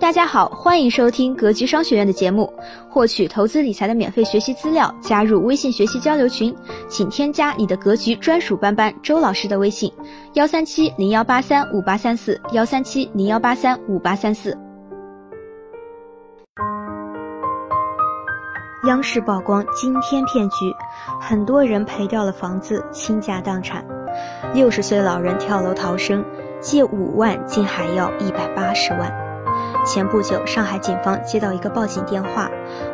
大家好，欢迎收听格局商学院的节目。获取投资理财的免费学习资料，加入微信学习交流群，请添加你的格局专属班班周老师的微信：幺三七零幺八三五八三四，幺三七零幺八三五八三四。央视曝光惊天骗局，很多人赔掉了房子，倾家荡产。六十岁老人跳楼逃生，借五万竟还要一百八十万。前不久，上海警方接到一个报警电话，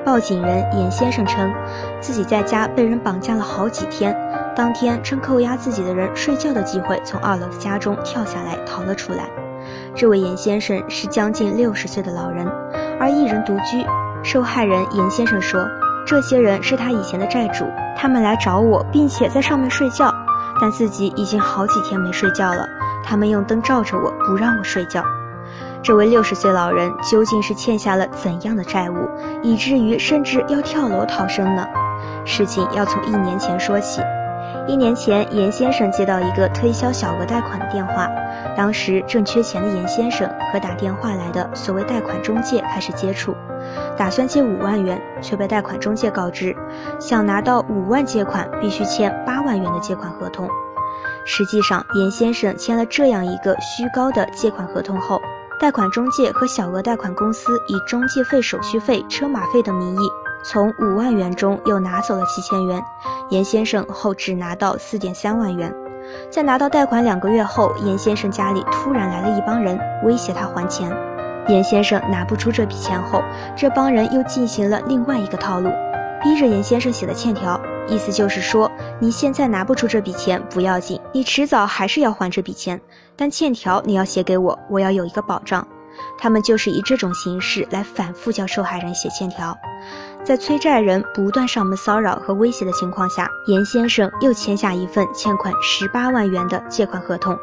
报警人严先生称，自己在家被人绑架了好几天，当天趁扣押自己的人睡觉的机会，从二楼的家中跳下来逃了出来。这位严先生是将近六十岁的老人，而一人独居。受害人严先生说，这些人是他以前的债主，他们来找我，并且在上面睡觉，但自己已经好几天没睡觉了，他们用灯照着我，不让我睡觉。这位六十岁老人究竟是欠下了怎样的债务，以至于甚至要跳楼逃生呢？事情要从一年前说起。一年前，严先生接到一个推销小额贷款的电话，当时正缺钱的严先生和打电话来的所谓贷款中介开始接触，打算借五万元，却被贷款中介告知，想拿到五万借款必须签八万元的借款合同。实际上，严先生签了这样一个虚高的借款合同后。贷款中介和小额贷款公司以中介费、手续费、车马费等名义，从五万元中又拿走了七千元。严先生后只拿到四点三万元。在拿到贷款两个月后，严先生家里突然来了一帮人，威胁他还钱。严先生拿不出这笔钱后，这帮人又进行了另外一个套路，逼着严先生写了欠条。意思就是说，你现在拿不出这笔钱不要紧，你迟早还是要还这笔钱，但欠条你要写给我，我要有一个保障。他们就是以这种形式来反复叫受害人写欠条，在催债人不断上门骚扰和威胁的情况下，严先生又签下一份欠款十八万元的借款合同。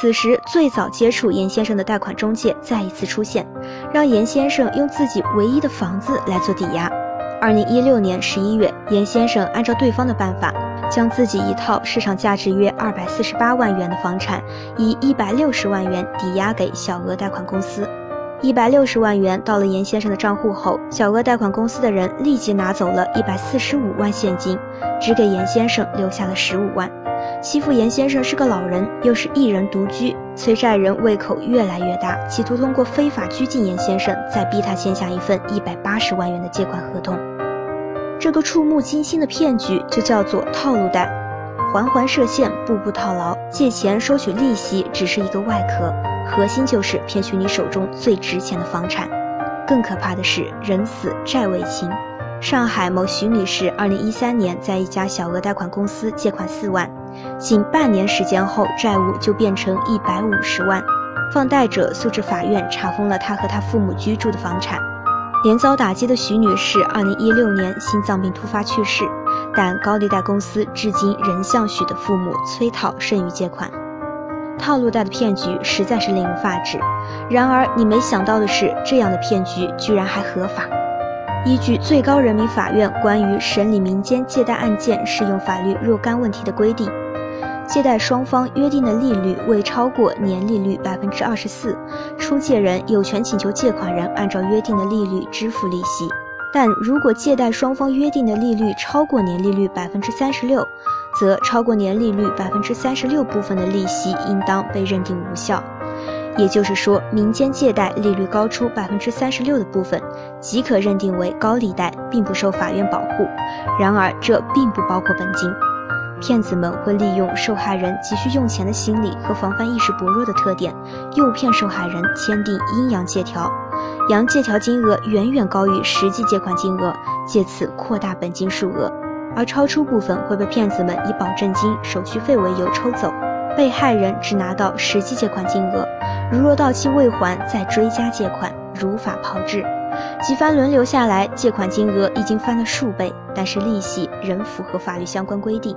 此时，最早接触严先生的贷款中介再一次出现，让严先生用自己唯一的房子来做抵押。二零一六年十一月，严先生按照对方的办法，将自己一套市场价值约二百四十八万元的房产，以一百六十万元抵押给小额贷款公司。一百六十万元到了严先生的账户后，小额贷款公司的人立即拿走了一百四十五万现金，只给严先生留下了十五万。欺负严先生是个老人，又是一人独居，催债人胃口越来越大，企图通过非法拘禁严先生，再逼他签下一份一百八十万元的借款合同。这个触目惊心的骗局就叫做套路贷，环环设限，步步套牢。借钱收取利息只是一个外壳，核心就是骗取你手中最值钱的房产。更可怕的是，人死债未清。上海某徐女士，二零一三年在一家小额贷款公司借款四万，仅半年时间后，债务就变成一百五十万。放贷者诉至法院，查封了她和她父母居住的房产。连遭打击的徐女士，二零一六年心脏病突发去世，但高利贷公司至今仍向许的父母催讨剩余借款。套路贷的骗局实在是令人发指。然而，你没想到的是，这样的骗局居然还合法。依据最高人民法院关于审理民间借贷案件适用法律若干问题的规定。借贷双方约定的利率未超过年利率百分之二十四，出借人有权请求借款人按照约定的利率支付利息。但如果借贷双方约定的利率超过年利率百分之三十六，则超过年利率百分之三十六部分的利息应当被认定无效。也就是说，民间借贷利率高出百分之三十六的部分，即可认定为高利贷，并不受法院保护。然而，这并不包括本金。骗子们会利用受害人急需用钱的心理和防范意识薄弱的特点，诱骗受害人签订阴阳借条，阳借条金额远远高于实际借款金额，借此扩大本金数额，而超出部分会被骗子们以保证金、手续费为由抽走，被害人只拿到实际借款金额，如若到期未还，再追加借款，如法炮制。几番轮流下来，借款金额已经翻了数倍，但是利息仍符合法律相关规定。